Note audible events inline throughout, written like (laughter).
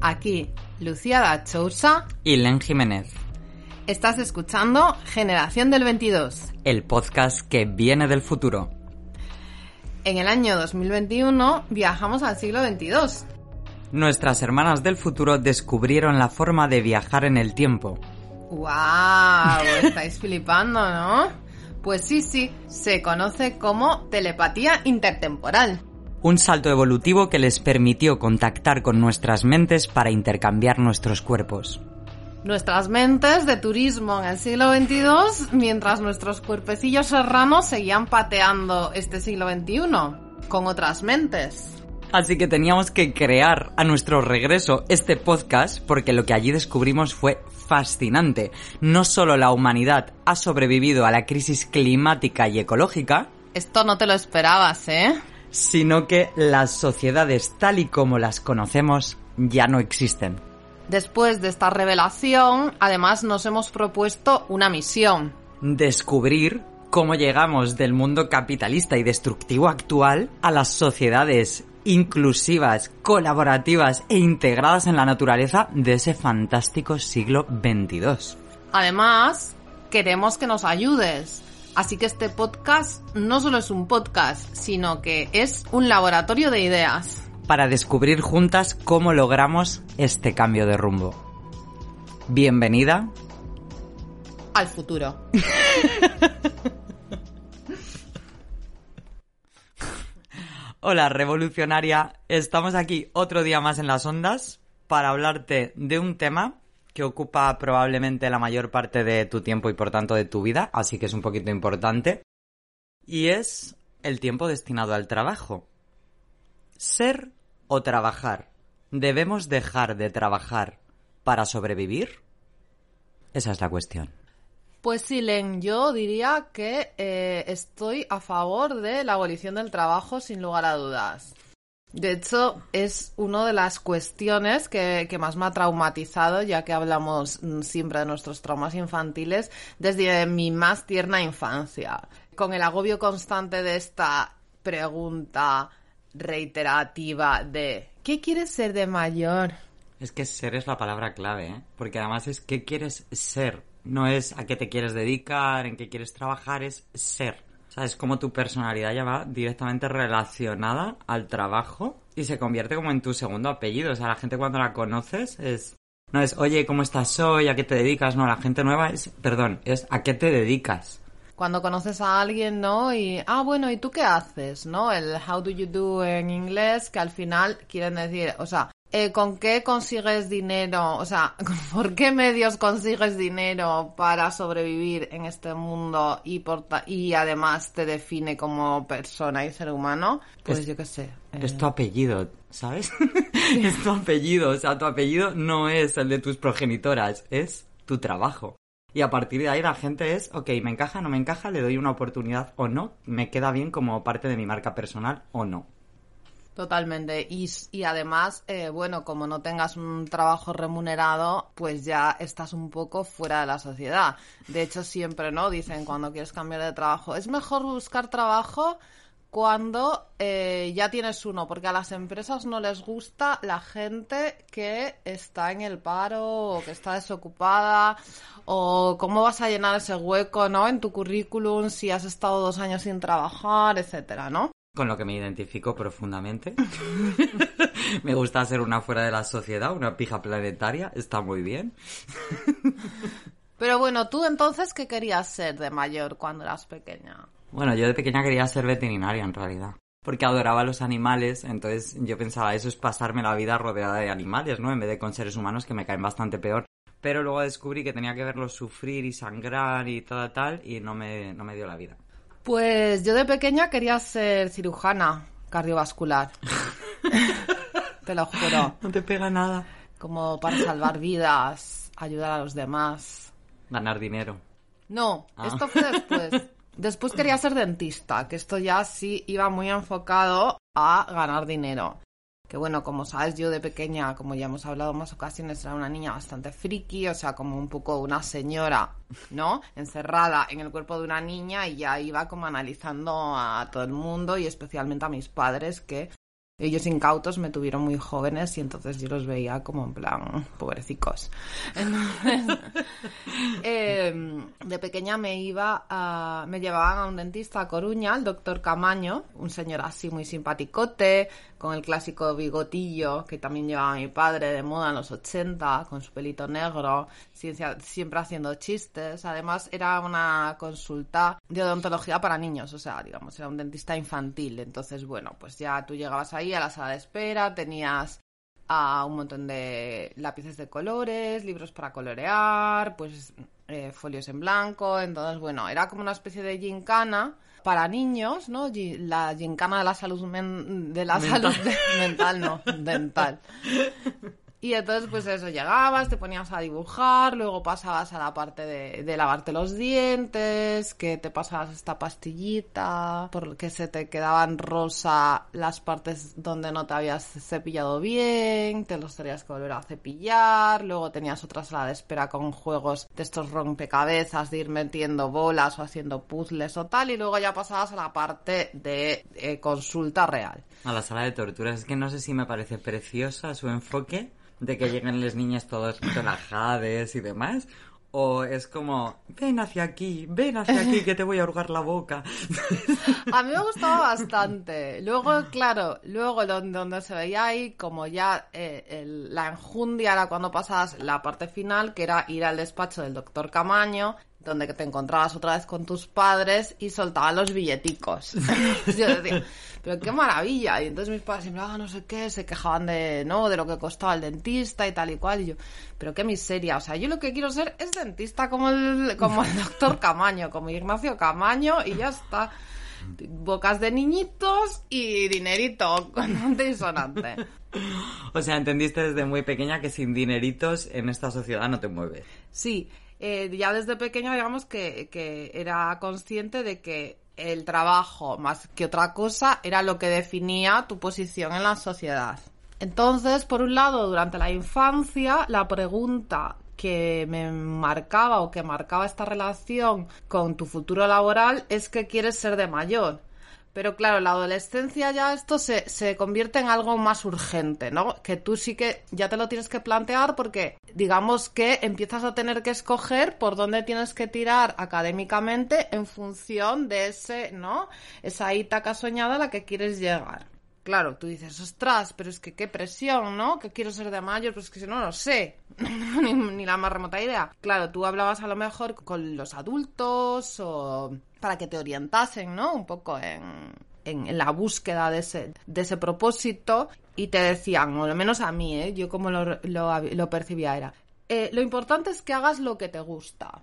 Aquí, Lucía Dachousa y Len Jiménez. Estás escuchando Generación del 22, el podcast que viene del futuro. En el año 2021 viajamos al siglo 22. Nuestras hermanas del futuro descubrieron la forma de viajar en el tiempo. ¡Wow! (laughs) Estáis flipando, ¿no? Pues sí, sí, se conoce como telepatía intertemporal. Un salto evolutivo que les permitió contactar con nuestras mentes para intercambiar nuestros cuerpos. Nuestras mentes de turismo en el siglo XXII, mientras nuestros cuerpecillos serranos seguían pateando este siglo XXI con otras mentes. Así que teníamos que crear a nuestro regreso este podcast porque lo que allí descubrimos fue fascinante. No solo la humanidad ha sobrevivido a la crisis climática y ecológica. Esto no te lo esperabas, ¿eh? Sino que las sociedades tal y como las conocemos ya no existen. Después de esta revelación, además nos hemos propuesto una misión. Descubrir cómo llegamos del mundo capitalista y destructivo actual a las sociedades inclusivas, colaborativas e integradas en la naturaleza de ese fantástico siglo XXII. Además, queremos que nos ayudes. Así que este podcast no solo es un podcast, sino que es un laboratorio de ideas. Para descubrir juntas cómo logramos este cambio de rumbo. Bienvenida al futuro. (laughs) Hola, revolucionaria. Estamos aquí otro día más en las ondas para hablarte de un tema que ocupa probablemente la mayor parte de tu tiempo y por tanto de tu vida, así que es un poquito importante. Y es el tiempo destinado al trabajo. Ser o trabajar. ¿Debemos dejar de trabajar para sobrevivir? Esa es la cuestión. Pues sí, Len, yo diría que eh, estoy a favor de la abolición del trabajo sin lugar a dudas. De hecho, es una de las cuestiones que, que, más me ha traumatizado, ya que hablamos mm, siempre de nuestros traumas infantiles desde mi más tierna infancia. Con el agobio constante de esta pregunta reiterativa de ¿qué quieres ser de mayor? Es que ser es la palabra clave, ¿eh? Porque además es ¿qué quieres ser? no es a qué te quieres dedicar, en qué quieres trabajar, es ser. O sea, es como tu personalidad ya va directamente relacionada al trabajo y se convierte como en tu segundo apellido. O sea, la gente cuando la conoces es... No es, oye, ¿cómo estás hoy? ¿A qué te dedicas? No, la gente nueva es, perdón, es ¿a qué te dedicas? Cuando conoces a alguien, ¿no? Y, ah, bueno, ¿y tú qué haces? ¿No? El how do you do en inglés, que al final quieren decir, o sea, eh, ¿con qué consigues dinero? O sea, (laughs) ¿por qué medios consigues dinero para sobrevivir en este mundo y, y además te define como persona y ser humano? Pues yo qué sé. Es tu apellido, ¿sabes? (laughs) (laughs) es tu apellido. O sea, tu apellido no es el de tus progenitoras, es tu trabajo. Y a partir de ahí la gente es, ok, me encaja, no me encaja, le doy una oportunidad o no, me queda bien como parte de mi marca personal o no. Totalmente. Y, y además, eh, bueno, como no tengas un trabajo remunerado, pues ya estás un poco fuera de la sociedad. De hecho, siempre, ¿no? Dicen cuando quieres cambiar de trabajo, es mejor buscar trabajo cuando eh, ya tienes uno, porque a las empresas no les gusta la gente que está en el paro o que está desocupada o cómo vas a llenar ese hueco, ¿no? En tu currículum si has estado dos años sin trabajar, etcétera, ¿no? Con lo que me identifico profundamente. (laughs) me gusta ser una fuera de la sociedad, una pija planetaria, está muy bien. Pero bueno, tú entonces, ¿qué querías ser de mayor cuando eras pequeña? Bueno, yo de pequeña quería ser veterinaria en realidad. Porque adoraba los animales, entonces yo pensaba, eso es pasarme la vida rodeada de animales, ¿no? En vez de con seres humanos que me caen bastante peor. Pero luego descubrí que tenía que verlos sufrir y sangrar y todo tal, y no me, no me dio la vida. Pues yo de pequeña quería ser cirujana cardiovascular. (laughs) te lo juro. No te pega nada. Como para salvar vidas, ayudar a los demás. Ganar dinero. No, ah. esto fue después. (laughs) Después quería ser dentista, que esto ya sí iba muy enfocado a ganar dinero que bueno, como sabes, yo de pequeña, como ya hemos hablado en más ocasiones, era una niña bastante friki, o sea, como un poco una señora, ¿no? (laughs) Encerrada en el cuerpo de una niña y ya iba como analizando a todo el mundo y especialmente a mis padres que ellos incautos me tuvieron muy jóvenes y entonces yo los veía como en plan pobrecicos. Entonces, (laughs) eh, de pequeña me iba a, me llevaban a un dentista a Coruña, el doctor Camaño, un señor así muy simpaticote, con el clásico bigotillo que también llevaba mi padre de moda en los 80, con su pelito negro, siempre haciendo chistes. Además era una consulta de odontología para niños, o sea, digamos, era un dentista infantil. Entonces, bueno, pues ya tú llegabas ahí a la sala de espera, tenías a un montón de lápices de colores, libros para colorear, pues eh, folios en blanco. Entonces, bueno, era como una especie de gincana para niños, ¿no? La gincana de la salud de la salud (laughs) mental, no, dental. (laughs) Y entonces, pues eso, llegabas, te ponías a dibujar, luego pasabas a la parte de, lavarte los dientes, que te pasabas esta pastillita, porque se te quedaban rosa las partes donde no te habías cepillado bien, te los tenías que volver a cepillar, luego tenías otra sala de espera con juegos de estos rompecabezas, de ir metiendo bolas o haciendo puzzles o tal, y luego ya pasabas a la parte de eh, consulta real. A la sala de torturas, es que no sé si me parece preciosa su enfoque de que lleguen las niñas todas relajadas y demás? ¿O es como, ven hacia aquí, ven hacia aquí que te voy a ahogar la boca? (laughs) A mí me gustaba bastante. Luego, claro, luego donde, se veía ahí como ya eh, la enjundia era cuando pasabas la parte final, que era ir al despacho del doctor Camaño donde te encontrabas otra vez con tus padres y soltaban los billeticos. (laughs) yo decía, pero qué maravilla. Y entonces mis padres siempre, ah, no sé qué, se quejaban de, no, de lo que costaba el dentista y tal y cual. Y yo, pero qué miseria. O sea, yo lo que quiero ser es dentista como el, como el doctor Camaño, como Ignacio Camaño y ya está. Bocas de niñitos y dinerito con y sonante. (laughs) O sea, entendiste desde muy pequeña que sin dineritos en esta sociedad no te mueves. Sí, eh, ya desde pequeño, digamos que, que era consciente de que el trabajo, más que otra cosa, era lo que definía tu posición en la sociedad. Entonces, por un lado, durante la infancia, la pregunta que me marcaba o que marcaba esta relación con tu futuro laboral es que quieres ser de mayor. Pero claro, la adolescencia ya esto se, se, convierte en algo más urgente, ¿no? Que tú sí que ya te lo tienes que plantear porque digamos que empiezas a tener que escoger por dónde tienes que tirar académicamente en función de ese, ¿no? Esa ítaca soñada a la que quieres llegar. Claro, tú dices, ostras, pero es que qué presión, ¿no? Que quiero ser de mayor, pues es que si no lo sé, (laughs) ni, ni la más remota idea. Claro, tú hablabas a lo mejor con los adultos o para que te orientasen, ¿no? Un poco en, en, la búsqueda de ese, de ese propósito y te decían, o al menos a mí, ¿eh? yo como lo, lo, lo percibía era, eh, lo importante es que hagas lo que te gusta.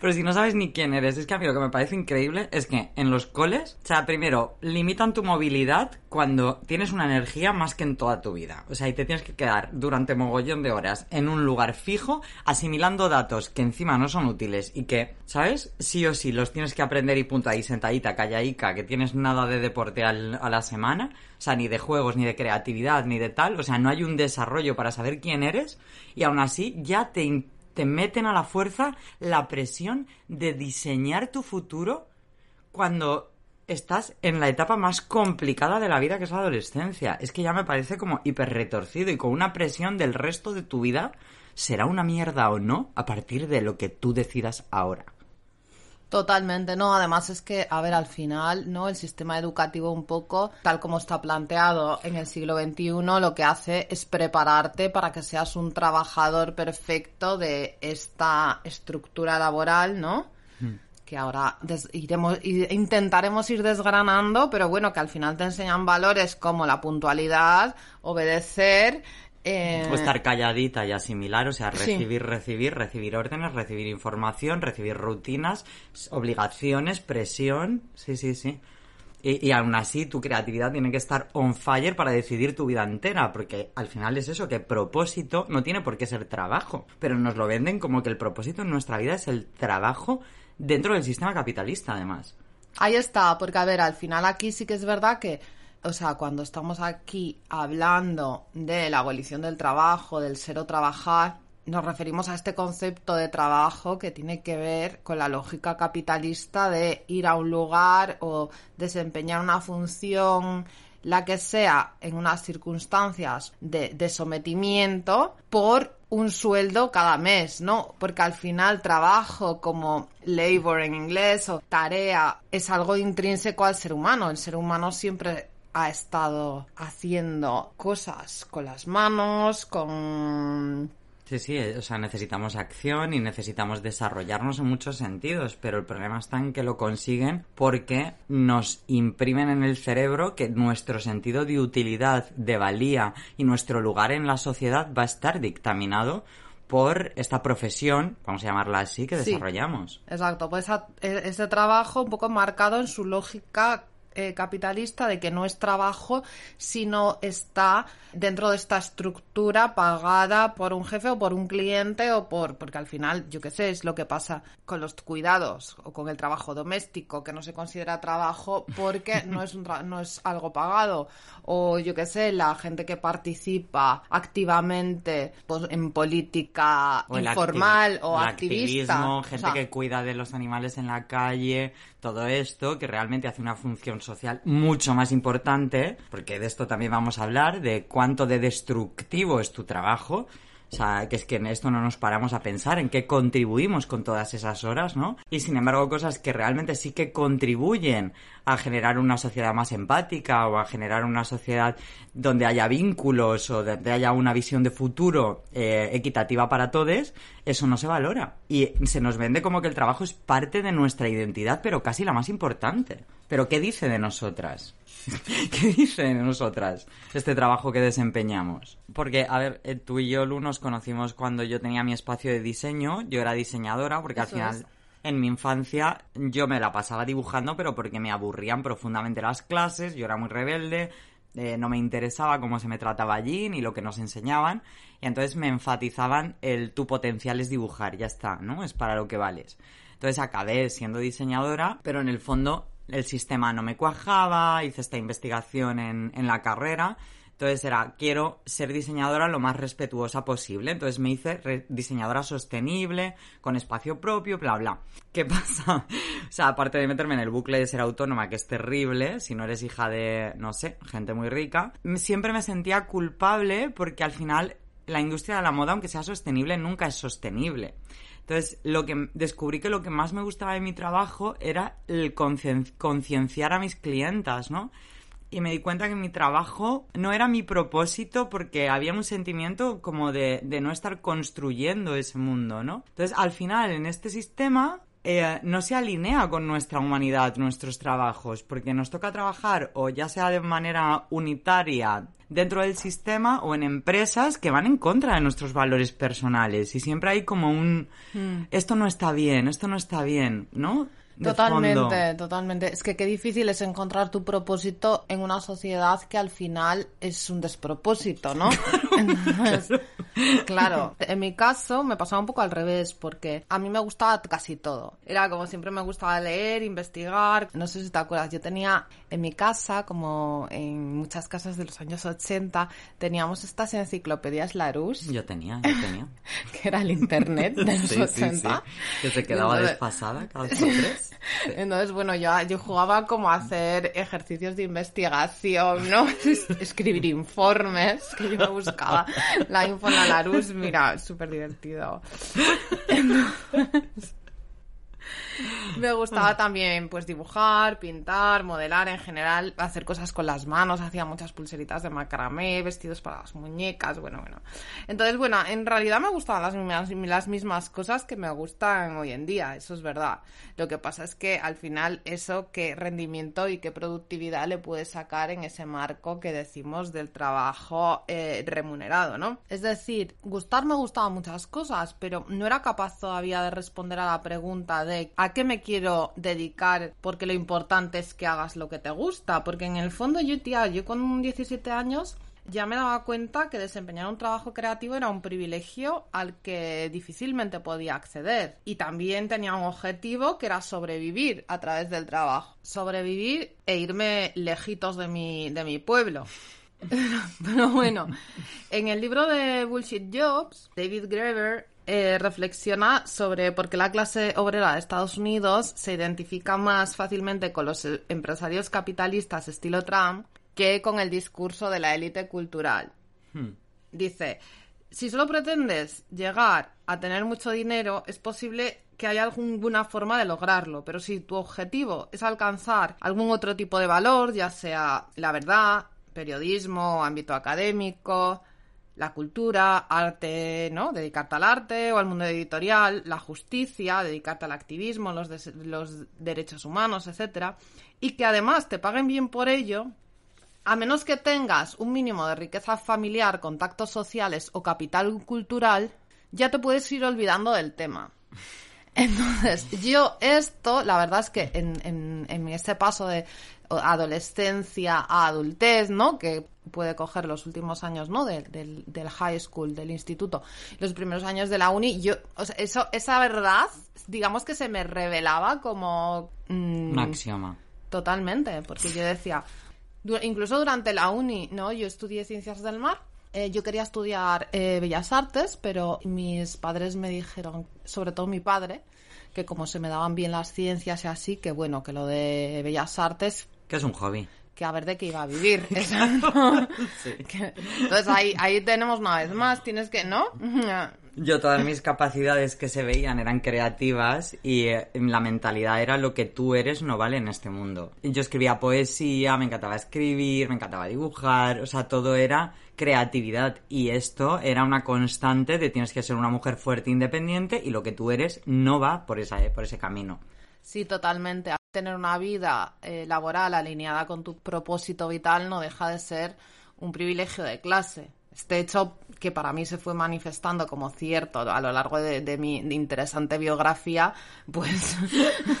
Pero si no sabes ni quién eres, es que a mí lo que me parece increíble es que en los coles, o sea, primero, limitan tu movilidad cuando tienes una energía más que en toda tu vida. O sea, y te tienes que quedar durante mogollón de horas en un lugar fijo, asimilando datos que encima no son útiles y que, ¿sabes? Sí o sí los tienes que aprender y punto ahí sentadita, callaica, que tienes nada de deporte a la semana. O sea, ni de juegos, ni de creatividad, ni de tal. O sea, no hay un desarrollo para saber quién eres. Y aún así ya te, te meten a la fuerza la presión de diseñar tu futuro cuando estás en la etapa más complicada de la vida que es la adolescencia. Es que ya me parece como hiper retorcido y con una presión del resto de tu vida será una mierda o no a partir de lo que tú decidas ahora. Totalmente, no. Además es que, a ver, al final, ¿no? El sistema educativo un poco, tal como está planteado en el siglo XXI, lo que hace es prepararte para que seas un trabajador perfecto de esta estructura laboral, ¿no? Hmm. Que ahora iremos, intentaremos ir desgranando, pero bueno, que al final te enseñan valores como la puntualidad, obedecer, eh... O estar calladita y asimilar, o sea, recibir, recibir, recibir órdenes, recibir información, recibir rutinas, obligaciones, presión. Sí, sí, sí. Y, y, aún así tu creatividad tiene que estar on fire para decidir tu vida entera, porque al final es eso, que propósito no tiene por qué ser trabajo, pero nos lo venden como que el propósito en nuestra vida es el trabajo dentro del sistema capitalista, además. Ahí está, porque a ver, al final aquí sí que es verdad que o sea, cuando estamos aquí hablando de la abolición del trabajo, del ser o trabajar, nos referimos a este concepto de trabajo que tiene que ver con la lógica capitalista de ir a un lugar o desempeñar una función la que sea en unas circunstancias de, sometimiento por un sueldo cada mes, ¿no? Porque al final trabajo como labor en inglés o tarea es algo intrínseco al ser humano. El ser humano siempre ha estado haciendo cosas con las manos, con Sí, sí, eh, o sea, necesitamos acción y necesitamos desarrollarnos en muchos sentidos, pero el problema está en que lo consiguen porque nos imprimen en el cerebro que nuestro sentido de utilidad, de valía y nuestro lugar en la sociedad va a estar dictaminado por esta profesión, vamos a llamarla así, que Sí. desarrollamos. Exacto, pues a- e- ese trabajo un poco marcado en su lógica eh, capitalista de que no es trabajo, sino está dentro de esta estructura pagada por un jefe o por un cliente o por, porque al final, yo qué sé, es lo que pasa con los cuidados o con el trabajo doméstico, que no se considera trabajo porque no es, un tra- no es algo pagado. O yo qué sé, la gente que participa activamente pues, en política O el activi- informal o activista. O gente sea, que cuida de los animales en la calle, todo esto que realmente hace una función social mucho más importante, porque de esto también vamos a hablar, de cuánto de destructivo es tu trabajo. O sea, que es que en esto no nos paramos a pensar en qué contribuimos con todas esas horas, ¿no? Y sin embargo, cosas que realmente sí que contribuyen a generar una sociedad más empática o a generar una sociedad donde haya vínculos o donde haya una visión de futuro eh, equitativa para todos, eso no se valora. Y se nos vende como que el trabajo es parte de nuestra identidad, pero casi la más importante. Pero ¿qué dice de nosotras? (laughs) ¿Qué dice de nosotras este trabajo que desempeñamos? Porque, a ver, eh, tú y yo, Lu, nos conocimos cuando yo tenía mi espacio de diseño, yo era diseñadora, porque Eso al final... es. En mi infancia yo me la pasaba dibujando, pero porque me aburrían profundamente las clases, yo era muy rebelde, eh, no me interesaba cómo se me trataba allí ni lo que nos enseñaban, y entonces me enfatizaban el tu potencial es dibujar, ya está, ¿no? Es para lo que vales. Entonces acabé siendo diseñadora, pero en el fondo el sistema no me cuajaba, hice esta investigación en, en la carrera, entonces era, quiero ser diseñadora lo más respetuosa posible. Entonces me hice diseñadora sostenible, con espacio propio, bla, bla. ¿Qué (laughs) pasa? O sea, aparte de meterme en el bucle de ser autónoma, que es terrible, si no eres hija de, no sé, gente muy rica, siempre me sentía culpable porque al final la industria de la moda, aunque sea sostenible, nunca es sostenible. Entonces, lo que descubrí que lo que más me gustaba de mi trabajo era el concien- concienciar a mis clientas, ¿no? y me di cuenta que mi trabajo no era mi propósito porque había un sentimiento como de, de no estar construyendo ese mundo, ¿no? Entonces, al final, en este sistema eh, no se alinea con nuestra humanidad, nuestros trabajos, porque nos toca trabajar o ya sea de manera unitaria dentro del sistema o en empresas que van en contra de nuestros valores personales y siempre hay como un esto no está bien, esto no está bien, ¿no? De Totalmente, fondo. totalmente. Es que qué difícil es encontrar tu propósito en una sociedad que al final es un despropósito, ¿no? (laughs) Entonces, claro, (laughs) en mi caso me pasaba un poco al revés, porque a mí me gustaba casi todo. Era como siempre me gustaba leer, investigar. No sé si te acuerdas, yo tenía en mi casa, como en muchas casas de los años 80, teníamos estas enciclopedias Larousse, Yo tenía, yo tenía. (laughs) que era el internet de los Sí, sí, 80. sí. Que se quedaba Entonces- desfasada cada (laughs) dos tres. Sí. Entonces, bueno, yo, yo jugaba como a hacer ejercicios de investigación, ¿no? Es- Escribir informes, que yo me buscaba la info en la Larus, mira, súper divertido. (laughs) Me gustaba también pues dibujar, pintar, modelar en general, hacer cosas con las manos, hacía muchas pulseritas de macramé, vestidos para las muñecas, bueno, bueno. Entonces, bueno, en realidad me gustaban las mismas, las mismas cosas que me gustan hoy en día, eso es verdad. Lo que pasa es que al final eso qué rendimiento y qué productividad le puedes sacar en ese marco que decimos del trabajo eh, remunerado, ¿no? Es decir, gustar me gustaban muchas cosas, pero no era capaz todavía de responder a la pregunta de ¿a qué me quiero dedicar? Porque lo importante es que hagas lo que te gusta, porque en el fondo yo, tía, yo con 17 años ya me daba cuenta que desempeñar un trabajo creativo era un privilegio al que difícilmente podía acceder. Y también tenía un objetivo que era sobrevivir a través del trabajo. Sobrevivir e irme lejitos de mi, de mi pueblo. (laughs) Pero bueno, en el libro de Bullshit Jobs, David Graeber eh, reflexiona sobre por qué la clase obrera de Estados Unidos se identifica más fácilmente con los eh, empresarios capitalistas estilo Trump que con el discurso de la élite cultural. Hmm. Dice, si solo pretendes llegar a tener mucho dinero, es posible que haya alguna forma de lograrlo, pero si tu objetivo es alcanzar algún otro tipo de valor, ya sea la verdad, periodismo, ámbito académico, la cultura, arte, ¿no? Dedicarte al arte o al mundo editorial, la justicia, dedicarte al activismo, los, los derechos humanos, etcétera, y que además te paguen bien por ello, a menos que tengas un mínimo de riqueza familiar, contactos sociales o capital cultural, ya te puedes ir olvidando del tema. Entonces, yo esto, la verdad es que en, en, en este paso de adolescencia a adultez, ¿no? Que puede coger los últimos años, ¿no? De- del, del high school, del instituto, los primeros años de la uni, yo, o sea, eso, esa verdad, digamos que se me revelaba como... mm, Un axioma. Totalmente, porque yo decía, incluso durante la uni, ¿no? Yo estudié ciencias del mar. Eh, yo quería estudiar eh, bellas artes, pero mis padres me dijeron, sobre todo mi padre, que como se me daban bien las ciencias y así, que bueno, que lo de bellas artes, Que es un hobby. que a ver de qué iba a vivir. (laughs) Exacto. Entonces ahí, ahí tenemos una vez más, tienes que, ¿no? Yo todas mis capacidades que se veían eran creativas y eh, la mentalidad era lo que tú eres no vale en este mundo. Yo escribía poesía, me encantaba escribir, me encantaba dibujar, o sea, todo era creatividad y esto era una constante de tienes que ser una mujer fuerte independiente y lo que tú eres no va por, esa, por ese camino. Sí, totalmente. Tener una vida eh, laboral alineada con tu propósito vital no deja de ser un privilegio de clase. Este hecho que para mí se fue manifestando como cierto a lo largo de, mi interesante biografía, pues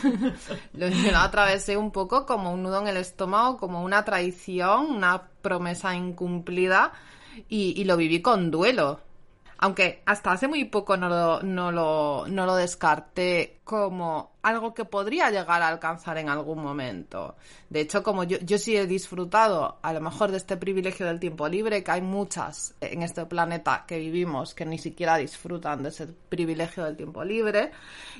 (laughs) lo, atravesé un poco como un nudo en el estómago, como una traición, una promesa incumplida y lo viví con duelo. Aunque hasta hace muy poco no lo, no lo, no lo descarté como algo que podría llegar a alcanzar en algún momento. De hecho, como yo, yo sí he disfrutado a lo mejor de este privilegio del tiempo libre, que hay muchas en este planeta que vivimos que ni siquiera disfrutan de ese privilegio del tiempo libre.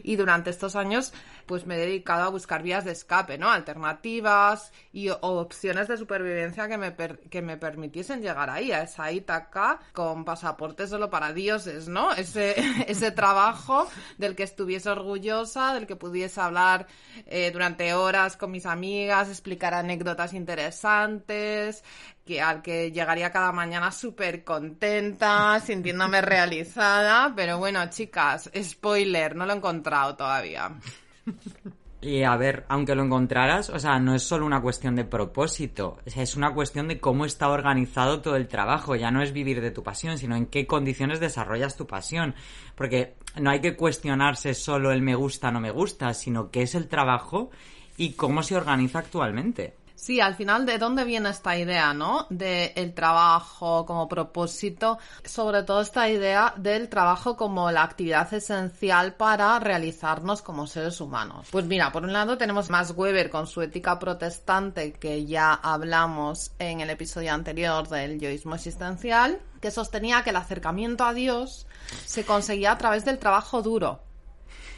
Y durante estos años, pues me he dedicado a buscar vías de escape, ¿no? Alternativas y opciones de supervivencia que me, per- que me permitiesen llegar ahí, a esa Ítaca, con pasaporte solo para dioses, ¿no? Ese, (laughs) ese trabajo del que estuviese orgullosa, del que pudiese hablar eh, durante horas con mis amigas, explicar anécdotas interesantes, que al que llegaría cada mañana súper contenta, (laughs) sintiéndome realizada, pero bueno, chicas, spoiler, no lo he encontrado todavía. Y a ver, aunque lo encontraras, o sea, no es solo una cuestión de propósito, o sea, es una cuestión de cómo está organizado todo el trabajo. Ya no es vivir de tu pasión, sino en qué condiciones desarrollas tu pasión. Porque no hay que cuestionarse solo el me gusta, no me gusta, sino qué es el trabajo y cómo se organiza actualmente. Sí, al final, ¿de dónde viene esta idea, no? De el trabajo como propósito, sobre todo esta idea del trabajo como la actividad esencial para realizarnos como seres humanos. Pues mira, por un lado tenemos Max Weber con su ética protestante, que ya hablamos en el episodio anterior del yoísmo existencial, que sostenía que el acercamiento a Dios se conseguía a través del trabajo duro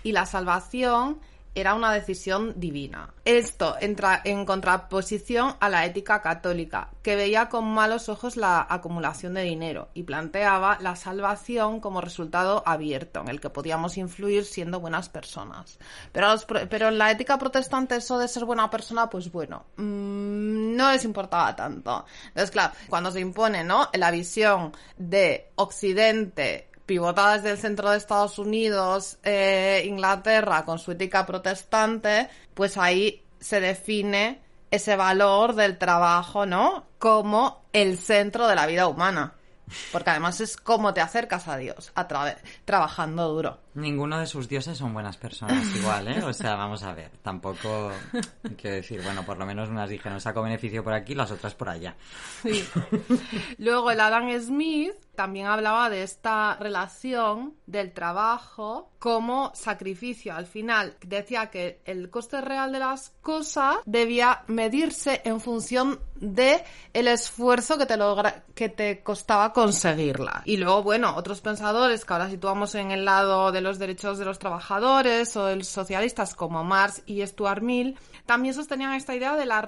y la salvación era una decisión divina. Esto entra en contraposición a la ética católica, que veía con malos ojos la acumulación de dinero y planteaba la salvación como resultado abierto, en el que podíamos influir siendo buenas personas. Pero, los pero en la ética protestante eso de ser buena persona, pues bueno, mm, no les importaba tanto. Entonces, claro, cuando se impone, ¿no? La visión de Occidente pivotada desde el centro de Estados Unidos, eh, Inglaterra, con su ética protestante, pues ahí se define ese valor del trabajo, ¿no? Como el centro de la vida humana. Porque además es cómo te acercas a Dios, a través, trabajando duro. Ninguno de sus dioses son buenas personas igual, ¿eh? O sea, vamos a ver, tampoco quiero decir, bueno, por lo menos unas dijeron saco beneficio por aquí, las otras por allá. Sí. Luego el Adam Smith también hablaba de esta relación del trabajo como sacrificio. Al final decía que el coste real de las cosas debía medirse en función de el esfuerzo que te que te costaba conseguirla. Y luego, bueno, otros pensadores que ahora situamos en el lado del los derechos de los trabajadores o de socialistas como Marx y Stuart Mill también sostenían esta idea de la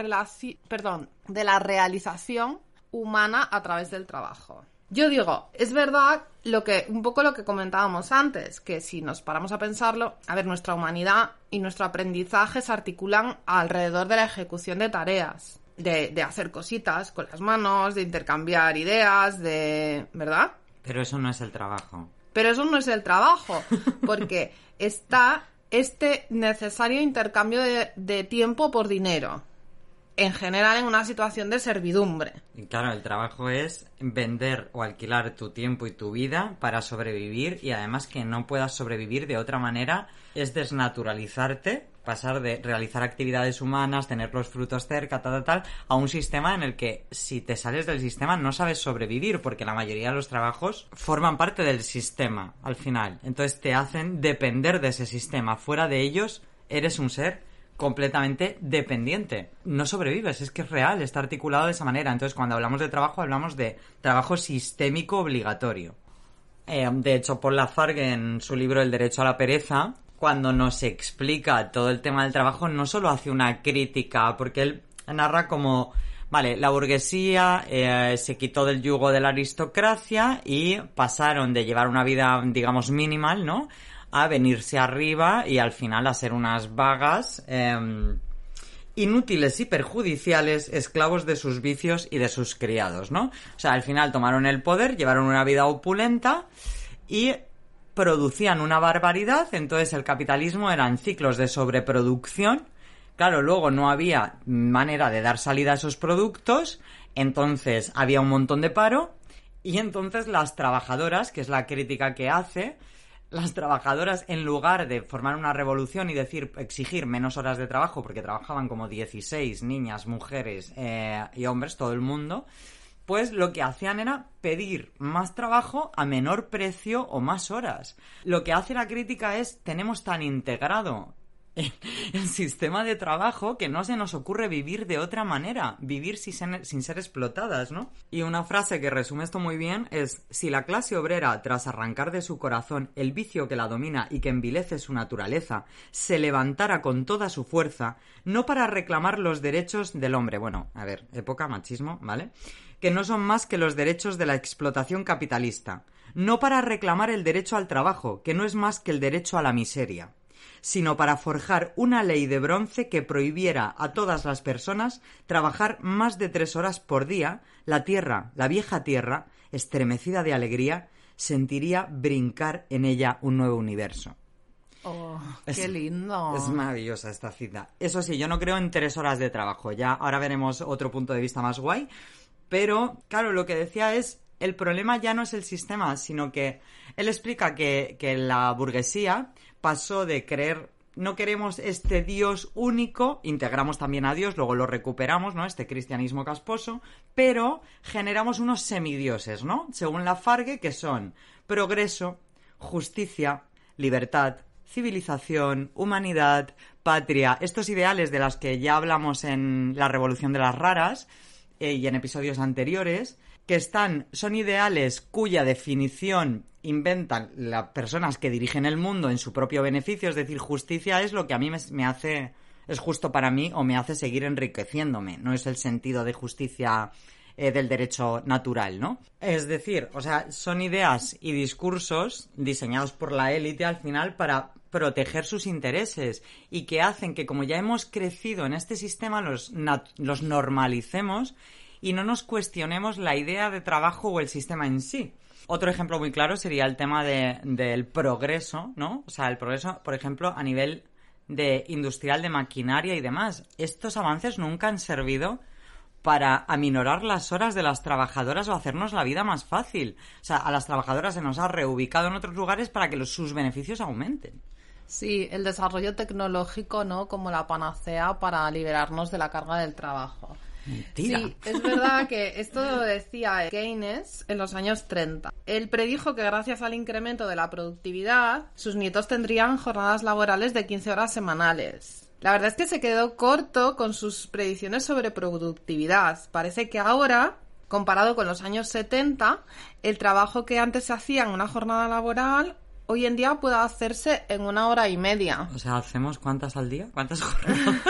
de la realización humana a través del trabajo. Yo digo, es verdad lo que, un poco lo que comentábamos antes, que si nos paramos a pensarlo, a ver, nuestra humanidad y nuestro aprendizaje se articulan alrededor de la ejecución de tareas, de, de hacer cositas con las manos, de intercambiar ideas, de. ¿verdad? Pero eso no es el trabajo. Pero eso no es el trabajo, porque (laughs) está este necesario intercambio de, tiempo por dinero en general en una situación de servidumbre. Claro, el trabajo es vender o alquilar tu tiempo y tu vida para sobrevivir y además que no puedas sobrevivir de otra manera es desnaturalizarte pasar de realizar actividades humanas, tener los frutos cerca, tal, tal, tal, a un sistema en el que si te sales del sistema no sabes sobrevivir, porque la mayoría de los trabajos forman parte del sistema al final. Entonces te hacen depender de ese sistema. Fuera de ellos, eres un ser completamente dependiente. No sobrevives, es que es real, está articulado de esa manera. Entonces, cuando hablamos de trabajo, hablamos de trabajo sistémico obligatorio. Eh, de hecho, Paul Lafargue, en su libro El derecho a la pereza, cuando nos explica todo el tema del trabajo, no solo hace una crítica, porque él narra como, vale, la burguesía eh, se quitó del yugo de la aristocracia y pasaron de llevar una vida, digamos, minimal, ¿no? A venirse arriba y al final a ser unas vagas. Em, inútiles y perjudiciales, esclavos de sus vicios y de sus criados, ¿no? O sea, al final tomaron el poder, llevaron una vida opulenta y producían una barbaridad, entonces el capitalismo eran ciclos de sobreproducción. Claro, luego no había manera de dar salida a esos productos, entonces había un montón de paro y entonces las trabajadoras, que es la crítica que hace, las trabajadoras en lugar de formar una revolución y decir exigir menos horas de trabajo porque trabajaban como 16 niñas, mujeres eh, y hombres, todo el mundo, pues lo que hacían era pedir más trabajo a menor precio o más horas. Lo que hace la crítica es tenemos tan integrado (laughs) el sistema de trabajo que no se nos ocurre vivir de otra manera, vivir sin ser, explotadas, ¿no? Y una frase que resume esto muy bien es, si la clase obrera, tras arrancar de su corazón el vicio que la domina y que envilece su naturaleza, se levantara con toda su fuerza, no para reclamar los derechos del hombre, bueno, a ver, época machismo, ¿vale? que no son más que los derechos de la explotación capitalista, no para reclamar el derecho al trabajo, que no es más que el derecho a la miseria, sino para forjar una ley de bronce que prohibiera a todas las personas trabajar más de tres horas por día, la tierra, la vieja tierra, estremecida de alegría, sentiría brincar en ella un nuevo universo. Oh, qué lindo. Es maravillosa esta cita. Eso sí, yo no creo en tres horas de trabajo. Ya ahora veremos otro punto de vista más guay. Pero, claro, lo que decía es, el problema ya no es el sistema, sino que él explica que, la burguesía pasó de creer no queremos este Dios único, integramos también a Dios, luego lo recuperamos, ¿no? Este cristianismo casposo, pero generamos unos semidioses, ¿no? Según la Fargue, que son progreso, justicia, libertad, civilización, humanidad, patria, estos ideales de los que ya hablamos en la Revolución de las Raras, eh, y en episodios anteriores, que están, son ideales cuya definición inventan las personas que dirigen el mundo en su propio beneficio, es decir, justicia es lo que a mí me, hace, es justo para mí o me hace seguir enriqueciéndome, no es el sentido de justicia eh, del derecho natural, ¿no? Es decir, o sea, son ideas y discursos diseñados por la élite al final para proteger sus intereses y que hacen que como ya hemos crecido en este sistema los, los normalicemos y no nos cuestionemos la idea de trabajo o el sistema en sí. Otro ejemplo muy claro sería el tema del progreso, ¿no? O sea, el progreso, por ejemplo, a nivel de industrial, de maquinaria y demás. Estos avances nunca han servido para aminorar las horas de las trabajadoras o hacernos la vida más fácil. O sea, a las trabajadoras se nos ha reubicado en otros lugares para que sus beneficios aumenten. Sí, el desarrollo tecnológico, ¿no? Como la panacea para liberarnos de la carga del trabajo. Mentira. Sí, es verdad que esto lo decía Keynes en los años 30. Él predijo que gracias al incremento de la productividad, sus nietos tendrían jornadas laborales de 15 horas semanales. La verdad es que se quedó corto con sus predicciones sobre productividad. Parece que ahora, comparado con los años 70, el trabajo que antes se hacía en una jornada laboral hoy en día puede hacerse en una hora y media. O sea, ¿hacemos cuántas al día? ¿Cuántas (laughs) jornadas?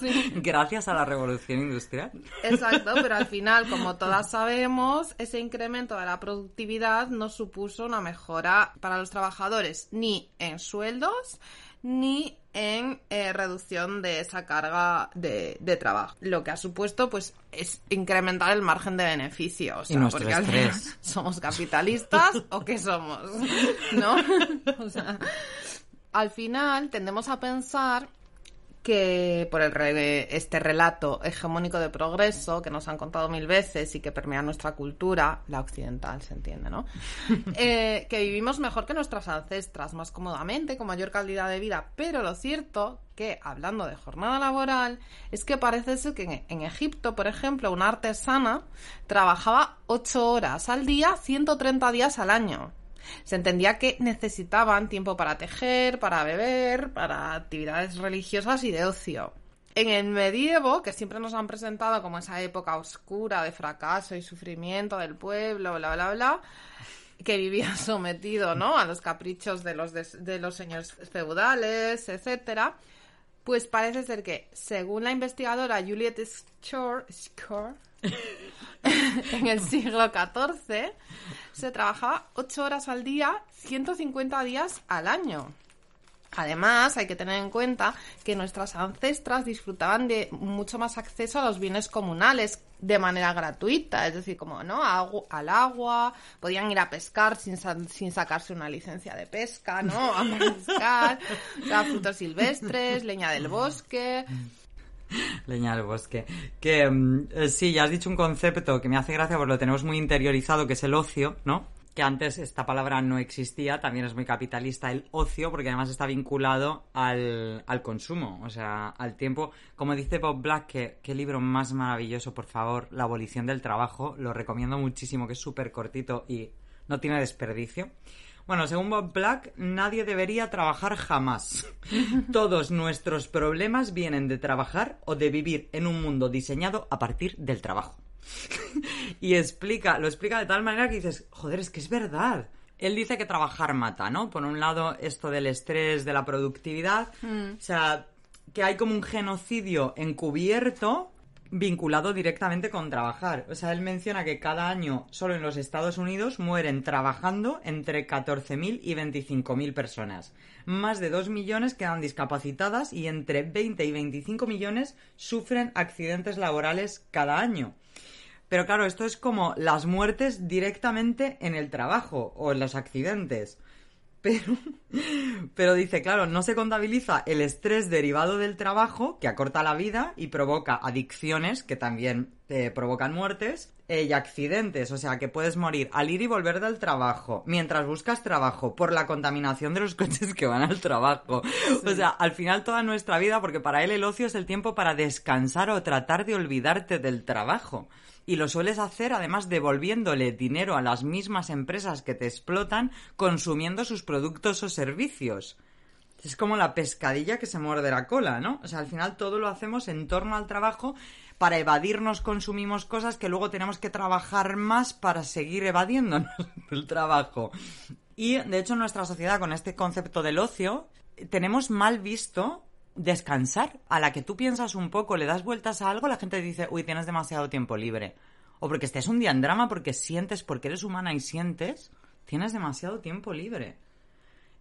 Sí. Gracias a la revolución industrial. Exacto, pero al final, (laughs) como todas sabemos, ese incremento de la productividad no supuso una mejora para los trabajadores ni en sueldos ni en eh, reducción de esa carga de, de trabajo. Lo que ha supuesto, pues, es incrementar el margen de beneficio. O sea, nuestro porque al final. (laughs) ¿Somos capitalistas o qué somos? (laughs) ¿No? (laughs) O sea, al final tendemos a pensar que por el re- este relato hegemónico de progreso que nos han contado mil veces y que permea nuestra cultura, la occidental, se entiende, ¿no? (laughs) Eh, que vivimos mejor que nuestras ancestras, más cómodamente, con mayor calidad de vida. Pero lo cierto que, hablando de jornada laboral, es que parece ser que en, en Egipto, por ejemplo, una artesana trabajaba 8 horas al día, 130 días al año. Se entendía que necesitaban tiempo para tejer, para beber, para actividades religiosas y de ocio. En el medievo, que siempre nos han presentado como esa época oscura de fracaso y sufrimiento del pueblo, bla, bla, bla, que vivía sometido, ¿no? A los caprichos de los, de los señores feudales, etcétera. Pues parece ser que, según la investigadora Juliet Schor, (laughs) en el siglo XIV se trabajaba 8 horas al día, 150 días al año. Además, hay que tener en cuenta que nuestras ancestras disfrutaban de mucho más acceso a los bienes comunales de manera gratuita, es decir, como no Agu- al agua, podían ir a pescar sin, sa- sin sacarse una licencia de pesca, ¿no? (laughs) A pescar, o sea, frutos silvestres, leña del bosque, Leña del bosque. Que mm, eh, sí, ya has dicho un concepto que me hace gracia porque lo tenemos muy interiorizado, que es el ocio, ¿no? Que antes esta palabra no existía, también es muy capitalista el ocio, porque además está vinculado al, al consumo, o sea, al tiempo. Como dice Bob Black, que qué libro más maravilloso, por favor, La abolición del trabajo, lo recomiendo muchísimo, que es súper cortito y no tiene desperdicio. Bueno, según Bob Black, nadie debería trabajar jamás. (laughs) Todos nuestros problemas vienen de trabajar o de vivir en un mundo diseñado a partir del trabajo. (laughs) y explica, lo explica de tal manera que dices, joder, es que es verdad. Él dice que trabajar mata, ¿no? Por un lado, esto del estrés, de la productividad. O sea, que hay como un genocidio encubierto vinculado directamente con trabajar. O sea, él menciona que cada año, solo en los Estados Unidos, mueren trabajando entre 14.000 y 25.000 personas. Más de 2 millones quedan discapacitadas y entre 20 y 25 millones sufren accidentes laborales cada año. Pero claro, esto es como las muertes directamente en el trabajo o en los accidentes. (laughs) Pero, pero dice, claro, no se contabiliza el estrés derivado del trabajo, que acorta la vida y provoca adicciones, que también eh, provocan muertes, eh, y accidentes, o sea, que puedes morir al ir y volver del trabajo, mientras buscas trabajo, por la contaminación de los (laughs) coches que van al trabajo. O sea, al final toda nuestra vida, porque para él el ocio es el tiempo para descansar o tratar de olvidarte del trabajo y lo sueles hacer además devolviéndole dinero a las mismas empresas que te explotan consumiendo sus productos o servicios. Es como la pescadilla que se muerde la cola, ¿no? O sea, al final todo lo hacemos en torno al trabajo. Para evadirnos consumimos cosas que luego tenemos que trabajar más para seguir evadiéndonos (laughs) del trabajo. Y de hecho en nuestra sociedad con este concepto del ocio tenemos mal visto descansar. A la que tú piensas un poco, le das vueltas a algo, la gente dice, uy, tienes demasiado tiempo libre. O porque estés un día en drama, porque sientes, porque eres humana y sientes, tienes demasiado tiempo libre.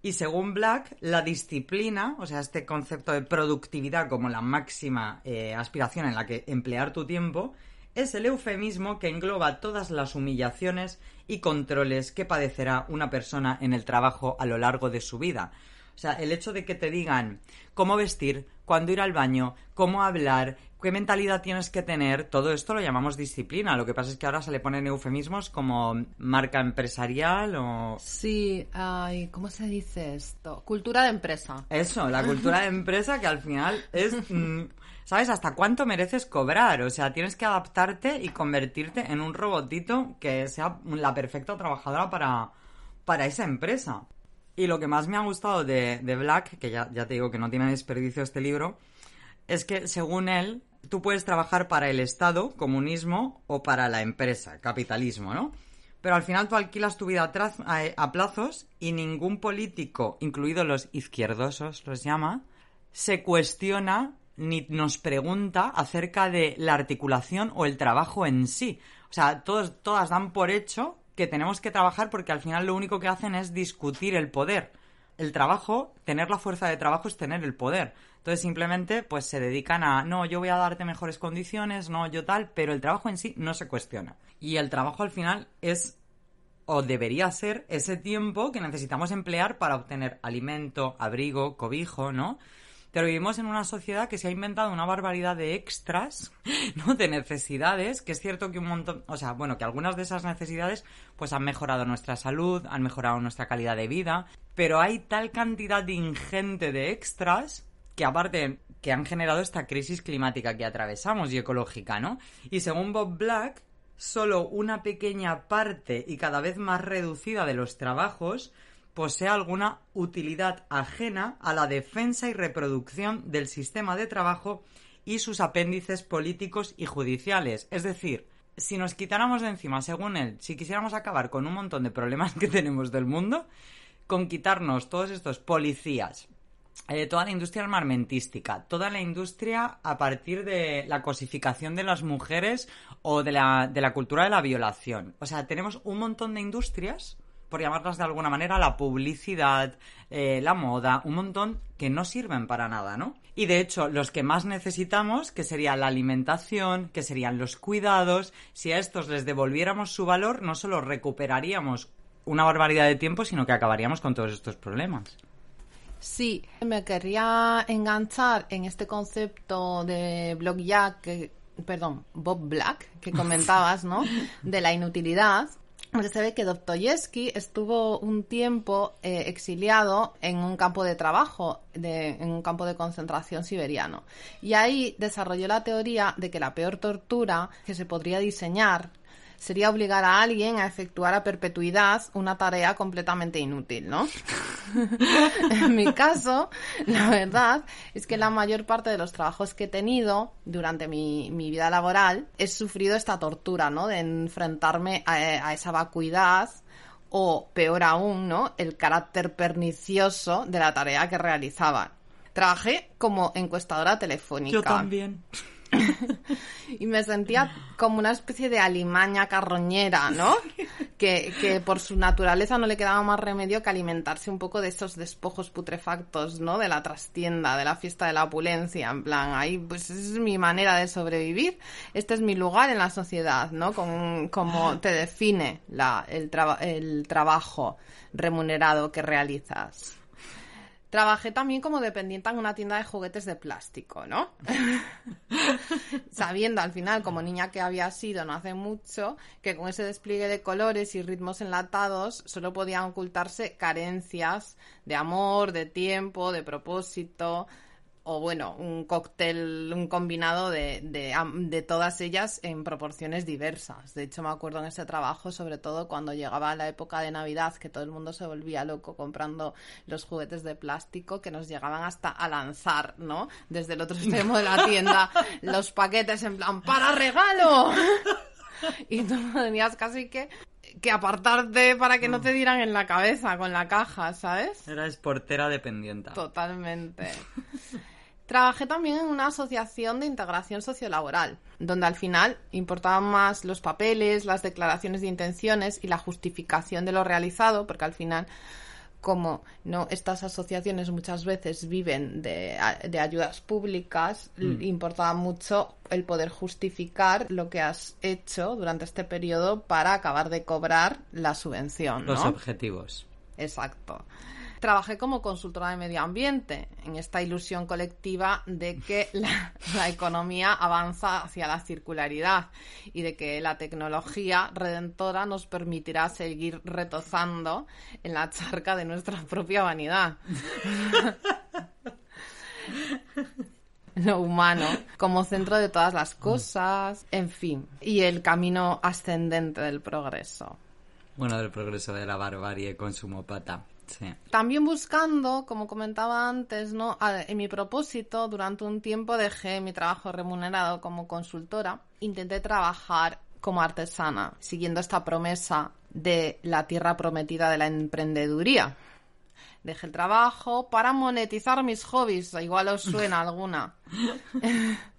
Y según Black, la disciplina, o sea, este concepto de productividad como la máxima eh, aspiración en la que emplear tu tiempo, es el eufemismo que engloba todas las humillaciones y controles que padecerá una persona en el trabajo a lo largo de su vida. O sea, el hecho de que te digan cómo vestir, cuándo ir al baño, cómo hablar, qué mentalidad tienes que tener, todo esto lo llamamos disciplina. Lo que pasa es que ahora se le ponen eufemismos como marca empresarial o... Sí, ay, ¿cómo se dice esto? Cultura de empresa. Eso, la cultura de empresa que al final es... mm, ¿Sabes hasta cuánto mereces cobrar? O sea, tienes que adaptarte y convertirte en un robotito que sea la perfecta trabajadora para, para esa empresa. Y lo que más me ha gustado de, Black, que ya, ya te digo que no tiene desperdicio este libro, es que según él, tú puedes trabajar para el Estado, comunismo, o para la empresa, capitalismo, ¿no? Pero al final tú alquilas tu vida a, a plazos y ningún político, incluidos los izquierdosos, los llama, se cuestiona ni nos pregunta acerca de la articulación o el trabajo en sí. O sea, todos, todas dan por hecho que tenemos que trabajar porque al final lo único que hacen es discutir el poder. El trabajo, tener la fuerza de trabajo es tener el poder. Entonces simplemente pues se dedican a, no, yo voy a darte mejores condiciones, no, yo tal, pero el trabajo en sí no se cuestiona. Y el trabajo al final es o debería ser ese tiempo que necesitamos emplear para obtener alimento, abrigo, cobijo, ¿no? Pero vivimos en una sociedad que se ha inventado una barbaridad de extras, (laughs) ¿no? De necesidades, que es cierto que un montón, o sea, bueno, que algunas de esas necesidades pues han mejorado nuestra salud, han mejorado nuestra calidad de vida, pero hay tal cantidad de ingente de extras que aparte que han generado esta crisis climática que atravesamos y ecológica, ¿no? Y según Bob Black, solo una pequeña parte y cada vez más reducida de los trabajos posee alguna utilidad ajena a la defensa y reproducción del sistema de trabajo y sus apéndices políticos y judiciales. Es decir, si nos quitáramos de encima, según él, si quisiéramos acabar con un montón de problemas (laughs) que tenemos del mundo, con quitarnos todos estos policías, eh, toda la industria armamentística, toda la industria a partir de la cosificación de las mujeres o de la, de la cultura de la violación. O sea, tenemos un montón de industrias por llamarlas de alguna manera, la publicidad, eh, la moda, un montón que no sirven para nada, ¿no? Y de hecho, los que más necesitamos, que sería la alimentación, que serían los cuidados, si a estos les devolviéramos su valor, no solo recuperaríamos una barbaridad de tiempo, sino que acabaríamos con todos estos problemas. Sí, me querría enganchar en este concepto de blog Jack, perdón, Bob Black, que comentabas, ¿no? (laughs) De la inutilidad se ve que Dostoyevsky estuvo un tiempo eh, exiliado en un campo de trabajo, en un campo de concentración siberiano. Y ahí desarrolló la teoría de que la peor tortura que se podría diseñar sería obligar a alguien a efectuar a perpetuidad una tarea completamente inútil, ¿no? (laughs) en mi caso, la verdad es que la mayor parte de los trabajos que he tenido durante mi, vida laboral he sufrido esta tortura, ¿no? De enfrentarme a, a esa vacuidad o, peor aún, ¿no? El carácter pernicioso de la tarea que realizaba. Trabajé como encuestadora telefónica. Yo también. (laughs) y me sentía como una especie de alimaña carroñera, ¿no? Que, que, por su naturaleza no le quedaba más remedio que alimentarse un poco de esos despojos putrefactos, ¿no? De la trastienda, de la fiesta de la opulencia, en plan, ahí pues es mi manera de sobrevivir, este es mi lugar en la sociedad, ¿no? Con, como te define la, el, el trabajo remunerado que realizas. Trabajé también como dependiente en una tienda de juguetes de plástico, ¿no? (laughs) Sabiendo al final, como niña que había sido no hace mucho, que con ese despliegue de colores y ritmos enlatados solo podían ocultarse carencias de amor, de tiempo, de propósito, o bueno, un cóctel, un combinado de, de, todas ellas en proporciones diversas. De hecho, me acuerdo en ese trabajo, sobre todo cuando llegaba la época de Navidad, que todo el mundo se volvía loco comprando los juguetes de plástico que nos llegaban hasta a lanzar, ¿no? Desde el otro extremo de la (laughs) tienda, los paquetes en plan, ¡para regalo! (laughs) y tú tenías casi que que apartarte para que no te dieran en la cabeza con la caja, ¿sabes? Era portera dependiente. Totalmente. (laughs) Trabajé también en una asociación de integración sociolaboral, donde al final importaban más los papeles, las declaraciones de intenciones y la justificación de lo realizado, porque al final, como no estas asociaciones muchas veces viven de, ayudas públicas, mm. importaba mucho el poder justificar lo que has hecho durante este periodo para acabar de cobrar la subvención. Los objetivos. Exacto. Trabajé como consultora de medio ambiente en esta ilusión colectiva de que la, economía avanza hacia la circularidad y de que la tecnología redentora nos permitirá seguir retozando en la charca de nuestra propia vanidad. (laughs) lo humano como centro de todas las cosas, en fin, y el camino ascendente del progreso. Bueno, del progreso de la barbarie con También buscando, como comentaba antes, ¿no? En mi propósito, durante un tiempo dejé mi trabajo remunerado como consultora. Intenté trabajar como artesana, siguiendo esta promesa de la tierra prometida de la emprendeduría. Dejé el trabajo para monetizar mis hobbies, igual os suena (laughs) alguna. (laughs)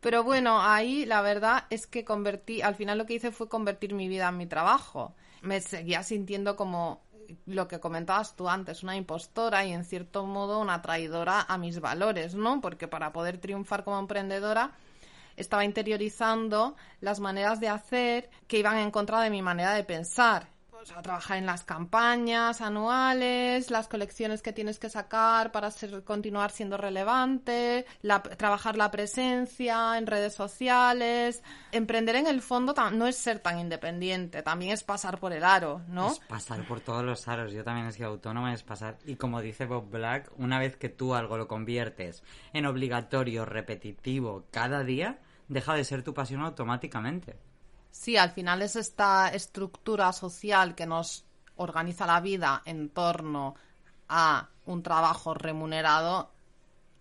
Pero bueno, ahí la verdad es que convertí, al final lo que hice fue convertir mi vida en mi trabajo. Me seguía sintiendo como lo que comentabas tú antes, una impostora y en cierto modo una traidora a mis valores, ¿no? Porque para poder triunfar como emprendedora estaba interiorizando las maneras de hacer que iban en contra de mi manera de pensar a trabajar en las campañas anuales, las colecciones que tienes que sacar para ser, continuar siendo relevante, trabajar la presencia en redes sociales. Emprender en el fondo no es ser tan independiente, también es pasar por el aro, ¿no? Es pasar por todos los aros. Yo también he sido autónoma, es pasar. Y como dice Bob Black, una vez que tú algo lo conviertes en obligatorio, repetitivo, cada día, deja de ser tu pasión automáticamente. Sí, al final es esta estructura social que nos organiza la vida en torno a un trabajo remunerado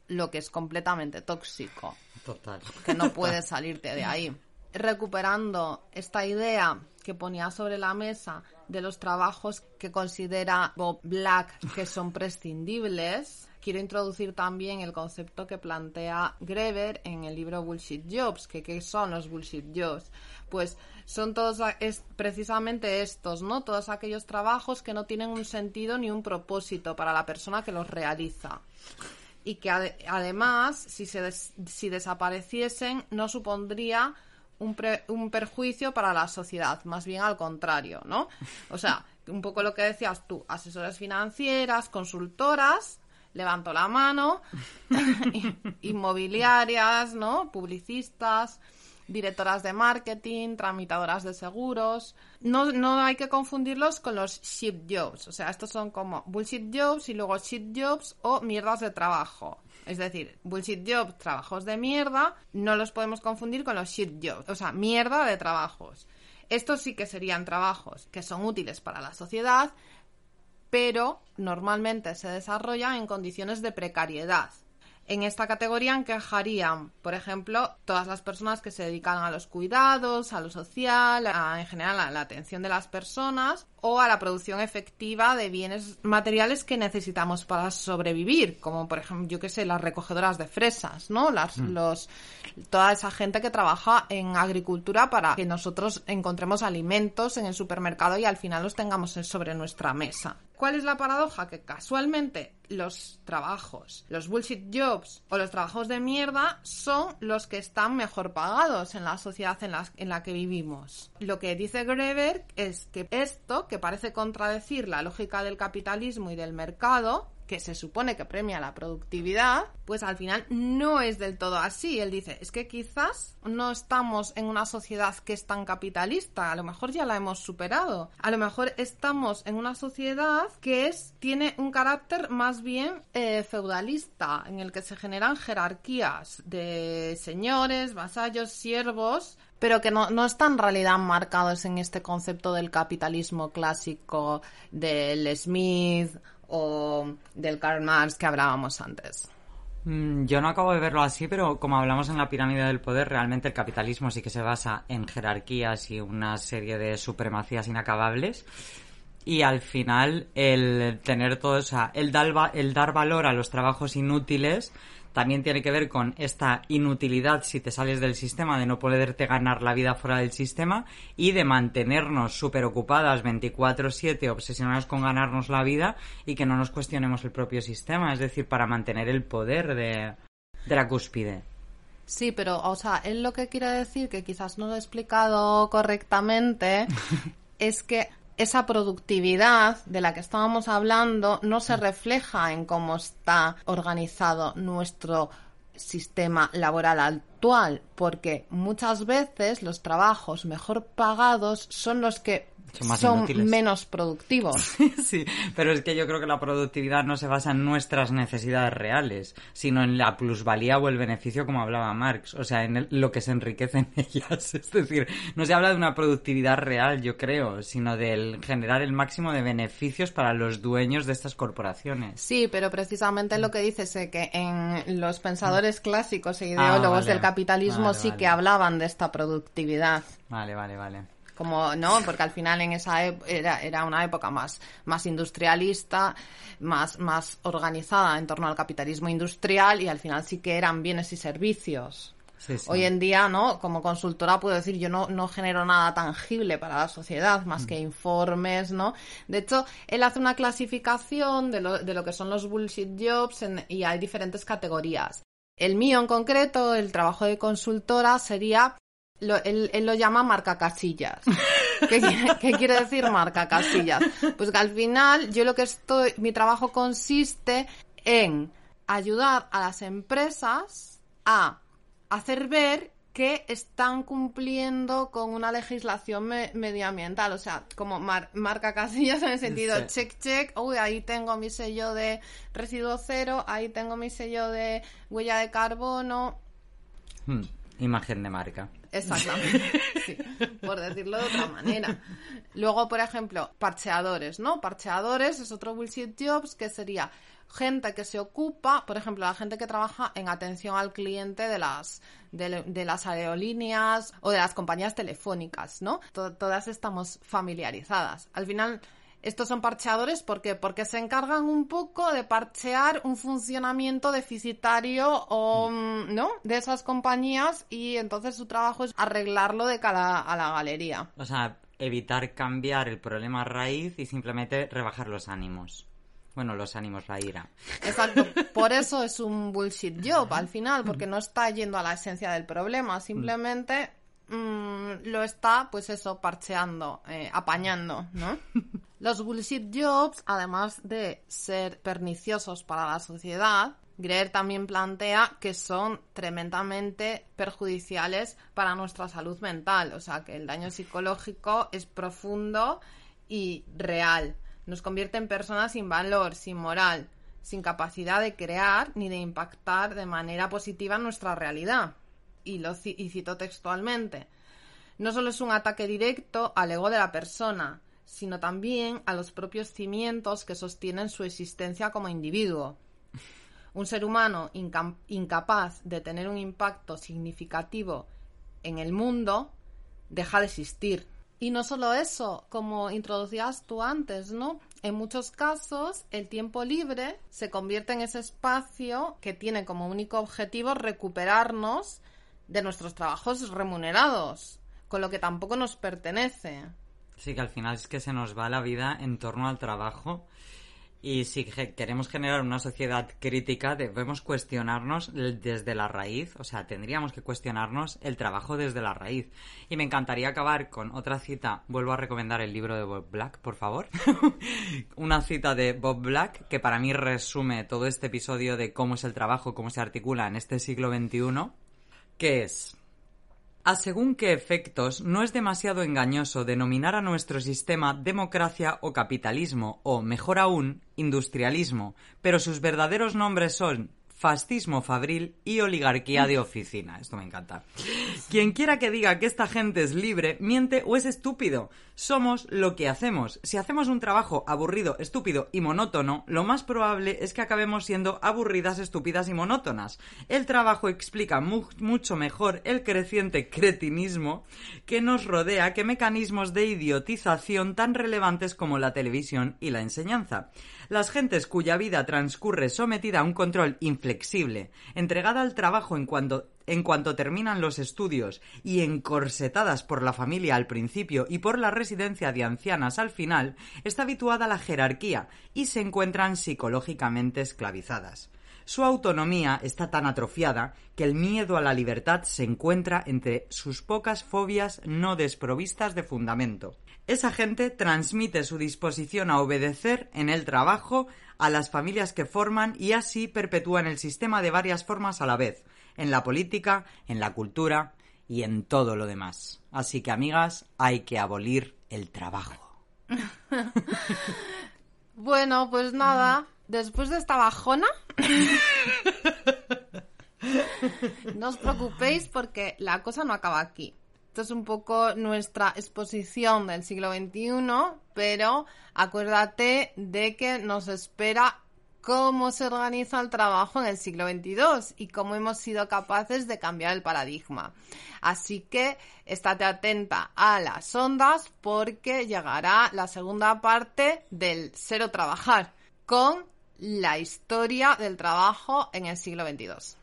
lo que es completamente tóxico. Total. Que no (laughs) puedes salirte de ahí. Recuperando esta idea que ponía sobre la mesa de los trabajos que considera Bob Black que son prescindibles, quiero introducir también el concepto que plantea Greber en el libro Bullshit Jobs, que qué son los bullshit jobs pues son todos es precisamente estos, ¿no? Todos aquellos trabajos que no tienen un sentido ni un propósito para la persona que los realiza. Y que además, si, se si desapareciesen, no supondría un, un perjuicio para la sociedad, más bien al contrario, ¿no? O sea, un poco lo que decías tú, asesoras financieras, consultoras, levanto la mano, (laughs) inmobiliarias, ¿no? Publicistas, directoras de marketing, tramitadoras de seguros. No, no hay que confundirlos con los shit jobs. O sea, estos son como bullshit jobs y luego shit jobs o mierdas de trabajo. Es decir, bullshit jobs, trabajos de mierda, no los podemos confundir con los shit jobs. O sea, mierda de trabajos. Estos sí que serían trabajos que son útiles para la sociedad, pero normalmente se desarrollan en condiciones de precariedad. En esta categoría encajarían, por ejemplo, todas las personas que se dedican a los cuidados, a lo social, en general a la atención de las personas o a la producción efectiva de bienes materiales que necesitamos para sobrevivir, como por ejemplo, yo qué sé, las recogedoras de fresas, ¿no? Las, mm. los, toda esa gente que trabaja en agricultura para que nosotros encontremos alimentos en el supermercado y al final los tengamos sobre nuestra mesa. ¿Cuál es la paradoja? Que casualmente los trabajos, los bullshit jobs o los trabajos de mierda son los que están mejor pagados en la sociedad en la, en la que vivimos. Lo que dice Greber es que esto, que parece contradecir la lógica del capitalismo y del mercado, que se supone que premia la productividad, pues al final no es del todo así. Él dice, es que quizás no estamos en una sociedad que es tan capitalista, a lo mejor ya la hemos superado. A lo mejor estamos en una sociedad que es tiene un carácter más bien eh, feudalista, en el que se generan jerarquías de señores, vasallos, siervos, pero que no, no, están en realidad marcados en este concepto del capitalismo clásico del Smith o del Karl Marx que hablábamos antes. Mm, yo no acabo de verlo así, pero como hablamos en la pirámide del poder, realmente el capitalismo sí que se basa en jerarquías y una serie de supremacías inacabables. Y al final, el tener todo, o sea, el dar, el dar valor a los trabajos inútiles también tiene que ver con esta inutilidad si te sales del sistema, de no poderte ganar la vida fuera del sistema y de mantenernos súper ocupadas 24/7, obsesionadas con ganarnos la vida y que no nos cuestionemos el propio sistema, es decir, para mantener el poder de, de la cúspide. Sí, pero, o sea, él lo que quiere decir, que quizás no lo he explicado correctamente, (laughs) es que esa productividad de la que estábamos hablando no se refleja en cómo está organizado nuestro sistema laboral actual, porque muchas veces los trabajos mejor pagados son los que son, menos productivos. (laughs) sí, pero es que yo creo que la productividad no se basa en nuestras necesidades reales, sino en la plusvalía o el beneficio, como hablaba Marx, o sea, en lo que se enriquecen (laughs) ellas. Es decir, no se habla de una productividad real, yo creo, sino del generar el máximo de beneficios para los dueños de estas corporaciones. Sí, pero precisamente lo que dices es que en los pensadores clásicos e ideólogos ah, del capitalismo sí que hablaban de esta productividad. Vale, vale, vale. Como, ¿no? Porque al final en esa era, era una época más, más industrialista, más, más organizada en torno al capitalismo industrial y al final sí que eran bienes y servicios. Hoy en día, ¿no? Como consultora puedo decir, yo no, no genero nada tangible para la sociedad, más mm. que informes, ¿no? De hecho, él hace una clasificación de lo, de lo que son los bullshit jobs y hay diferentes categorías. El mío en concreto, el trabajo de consultora, sería lo, él, lo llama marca casillas. (laughs) ¿Qué, ¿Qué, quiere decir marca casillas? Pues que al final yo lo que estoy, mi trabajo consiste en ayudar a las empresas a hacer ver que están cumpliendo con una legislación medioambiental, o sea, como marca casillas en el sentido check check, uy, ahí tengo mi sello de residuo cero, ahí tengo mi sello de huella de carbono. Hmm, imagen de marca. Exactamente, (laughs) sí, por decirlo de otra manera. Luego, por ejemplo, parcheadores, ¿no? Parcheadores es otro bullshit jobs que sería gente que se ocupa, por ejemplo, la gente que trabaja en atención al cliente de las, de, las aerolíneas o de las compañías telefónicas, ¿no? todas estamos familiarizadas. Al final, estos son parcheadores porque porque se encargan un poco de parchear un funcionamiento deficitario o mm, no de esas compañías y entonces su trabajo es arreglarlo de cara a la galería. O sea, evitar cambiar el problema raíz y simplemente rebajar los ánimos. Bueno, los ánimos, la ira. Exacto. (laughs) Por eso es un bullshit job al final, porque no está yendo a la esencia del problema, simplemente mm, lo está, pues eso, parcheando, eh, apañando, ¿no? (laughs) Los bullshit jobs, además de ser perniciosos para la sociedad, Greer también plantea que son tremendamente perjudiciales para nuestra salud mental, o sea que el daño psicológico es profundo y real. Nos convierte en personas sin valor, sin moral, sin capacidad de crear ni de impactar de manera positiva en nuestra realidad. Y, lo y cito textualmente. No solo es un ataque directo al ego de la persona, sino también a los propios cimientos que sostienen su existencia como individuo. Un ser humano incapaz de tener un impacto significativo en el mundo deja de existir. Y no solo eso, como introducías tú antes, ¿no? En muchos casos, el tiempo libre se convierte en ese espacio que tiene como único objetivo recuperarnos de nuestros trabajos remunerados, con lo que tampoco nos pertenece. Sí, que al final es que se nos va la vida en torno al trabajo y si queremos generar una sociedad crítica, debemos cuestionarnos desde la raíz, o sea, tendríamos que cuestionarnos el trabajo desde la raíz. Y me encantaría acabar con otra cita, vuelvo a recomendar el libro de Bob Black, por favor. (laughs) una cita de Bob Black que para mí resume todo este episodio de cómo es el trabajo, cómo se articula en este siglo XXI, que es... A según qué efectos, no es demasiado engañoso denominar a nuestro sistema democracia o capitalismo, o, mejor aún, industrialismo, pero sus verdaderos nombres son fascismo fabril y oligarquía de oficina. Esto me encanta. (laughs) Quien quiera que diga que esta gente es libre, miente o es estúpido. Somos lo que hacemos. Si hacemos un trabajo aburrido, estúpido y monótono, lo más probable es que acabemos siendo aburridas, estúpidas y monótonas. El trabajo explica mucho mejor el creciente cretinismo que nos rodea que mecanismos de idiotización tan relevantes como la televisión y la enseñanza. Las gentes cuya vida transcurre sometida a un control inflexible, entregada al trabajo en cuanto, terminan los estudios y encorsetadas por la familia al principio y por la residencia de ancianas al final, está habituada a la jerarquía y se encuentran psicológicamente esclavizadas. Su autonomía está tan atrofiada que el miedo a la libertad se encuentra entre sus pocas fobias no desprovistas de fundamento. Esa gente transmite su disposición a obedecer en el trabajo a las familias que forman y así perpetúan el sistema de varias formas a la vez, en la política, en la cultura y en todo lo demás. Así que, amigas, hay que abolir el trabajo. (laughs) bueno, pues nada, después de esta bajona, (laughs) no os preocupéis porque la cosa no acaba aquí. Esto es un poco nuestra exposición del siglo XXI, pero acuérdate de que nos espera cómo se organiza el trabajo en el siglo XXII y cómo hemos sido capaces de cambiar el paradigma. Así que estate atenta a las ondas porque llegará la segunda parte del Cero Trabajar con la historia del trabajo en el siglo XXII.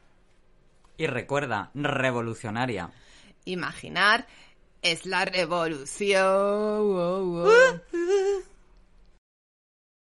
Y recuerda, revolucionaria. Imaginar es la revolución.